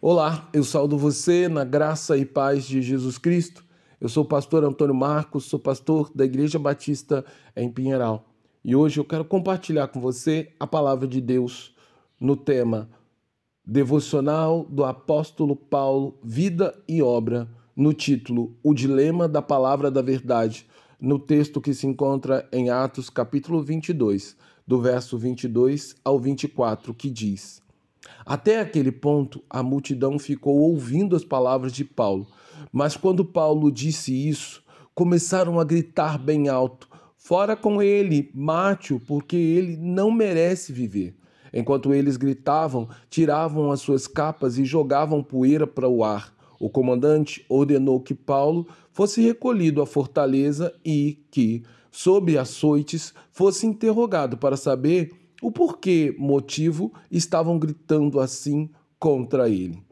Olá, eu saúdo você na graça e paz de Jesus Cristo. Eu sou o pastor Antônio Marcos, sou pastor da Igreja Batista em Pinheiral. E hoje eu quero compartilhar com você a palavra de Deus no tema Devocional do Apóstolo Paulo, Vida e Obra, no título O Dilema da Palavra da Verdade, no texto que se encontra em Atos capítulo 22, do verso 22 ao 24, que diz: até aquele ponto, a multidão ficou ouvindo as palavras de Paulo, mas quando Paulo disse isso, começaram a gritar bem alto: Fora com ele, mate-o, porque ele não merece viver. Enquanto eles gritavam, tiravam as suas capas e jogavam poeira para o ar. O comandante ordenou que Paulo fosse recolhido à fortaleza e que, sob açoites, fosse interrogado para saber o porquê motivo estavam gritando assim contra ele.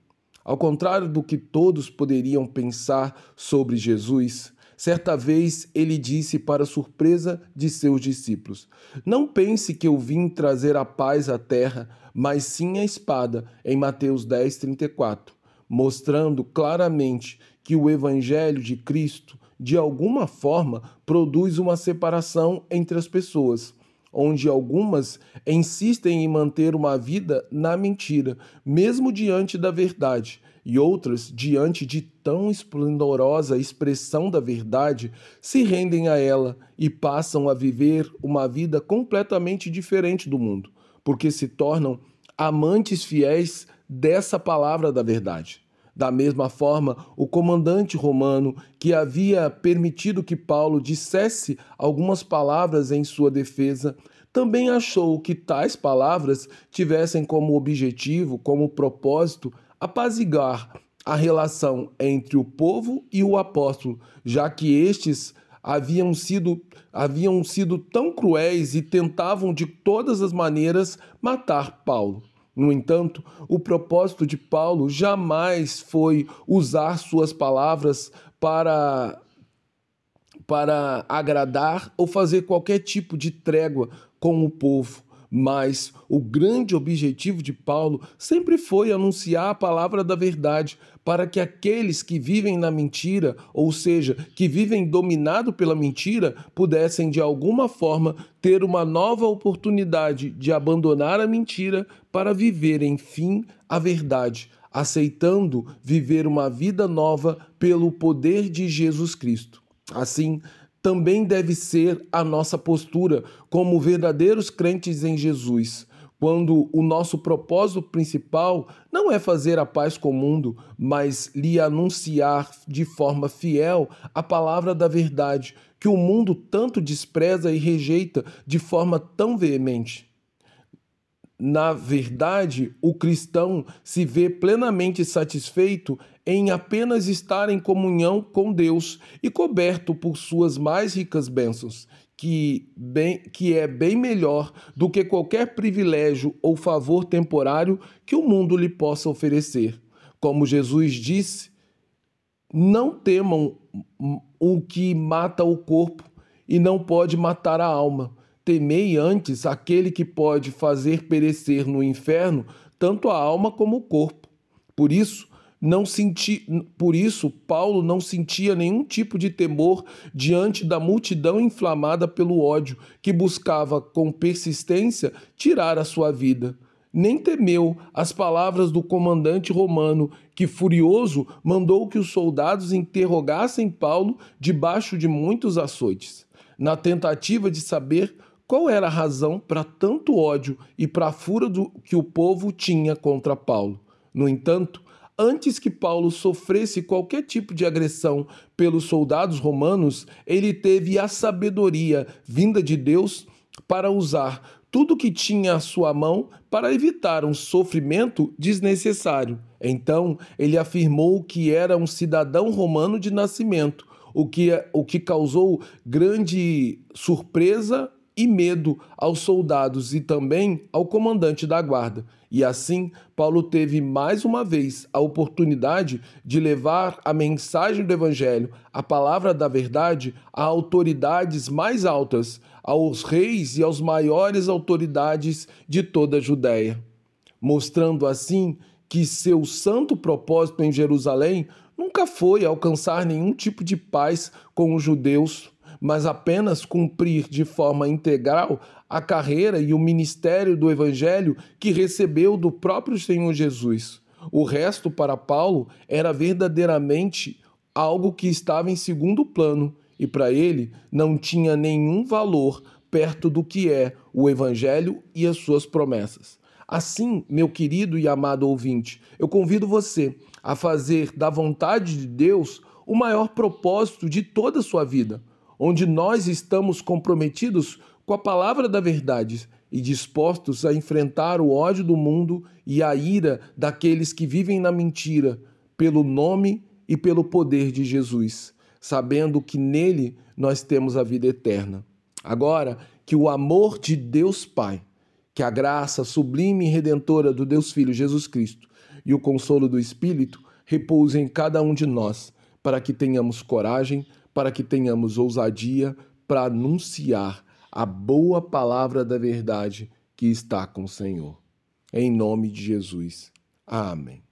Ao contrário do que todos poderiam pensar sobre Jesus, certa vez ele disse para surpresa de seus discípulos: Não pense que eu vim trazer a paz à terra, mas sim a espada, em Mateus 10, 34, mostrando claramente que o evangelho de Cristo, de alguma forma, produz uma separação entre as pessoas onde algumas insistem em manter uma vida na mentira, mesmo diante da verdade, e outras, diante de tão esplendorosa expressão da verdade, se rendem a ela e passam a viver uma vida completamente diferente do mundo, porque se tornam amantes fiéis dessa palavra da verdade. Da mesma forma, o comandante romano, que havia permitido que Paulo dissesse algumas palavras em sua defesa, também achou que tais palavras tivessem como objetivo, como propósito, apaziguar a relação entre o povo e o apóstolo, já que estes haviam sido, haviam sido tão cruéis e tentavam de todas as maneiras matar Paulo. No entanto, o propósito de Paulo jamais foi usar suas palavras para para agradar ou fazer qualquer tipo de trégua com o povo. Mas o grande objetivo de Paulo sempre foi anunciar a palavra da verdade, para que aqueles que vivem na mentira, ou seja, que vivem dominado pela mentira, pudessem de alguma forma ter uma nova oportunidade de abandonar a mentira para viver, enfim, a verdade, aceitando viver uma vida nova pelo poder de Jesus Cristo. Assim, também deve ser a nossa postura como verdadeiros crentes em Jesus, quando o nosso propósito principal não é fazer a paz com o mundo, mas lhe anunciar de forma fiel a palavra da verdade que o mundo tanto despreza e rejeita de forma tão veemente. Na verdade, o cristão se vê plenamente satisfeito em apenas estar em comunhão com Deus e coberto por suas mais ricas bênçãos, que, bem, que é bem melhor do que qualquer privilégio ou favor temporário que o mundo lhe possa oferecer. Como Jesus disse, não temam o que mata o corpo e não pode matar a alma Temei antes aquele que pode fazer perecer no inferno tanto a alma como o corpo. Por isso, não senti, por isso Paulo não sentia nenhum tipo de temor diante da multidão inflamada pelo ódio que buscava com persistência tirar a sua vida. Nem temeu as palavras do comandante romano, que furioso mandou que os soldados interrogassem Paulo debaixo de muitos açoites, na tentativa de saber qual era a razão para tanto ódio e para a fúria do, que o povo tinha contra Paulo? No entanto, antes que Paulo sofresse qualquer tipo de agressão pelos soldados romanos, ele teve a sabedoria vinda de Deus para usar tudo que tinha à sua mão para evitar um sofrimento desnecessário. Então, ele afirmou que era um cidadão romano de nascimento, o que, o que causou grande surpresa e medo aos soldados e também ao comandante da guarda. E assim, Paulo teve mais uma vez a oportunidade de levar a mensagem do Evangelho, a palavra da verdade, a autoridades mais altas, aos reis e aos maiores autoridades de toda a Judéia, mostrando assim que seu santo propósito em Jerusalém nunca foi alcançar nenhum tipo de paz com os judeus, mas apenas cumprir de forma integral a carreira e o ministério do Evangelho que recebeu do próprio Senhor Jesus. O resto, para Paulo, era verdadeiramente algo que estava em segundo plano e para ele não tinha nenhum valor perto do que é o Evangelho e as suas promessas. Assim, meu querido e amado ouvinte, eu convido você a fazer da vontade de Deus o maior propósito de toda a sua vida, onde nós estamos comprometidos com a palavra da verdade e dispostos a enfrentar o ódio do mundo e a ira daqueles que vivem na mentira, pelo nome e pelo poder de Jesus, sabendo que nele nós temos a vida eterna. Agora, que o amor de Deus Pai que a graça sublime e redentora do Deus Filho Jesus Cristo e o consolo do Espírito repousem em cada um de nós, para que tenhamos coragem, para que tenhamos ousadia para anunciar a boa palavra da verdade que está com o Senhor. Em nome de Jesus. Amém.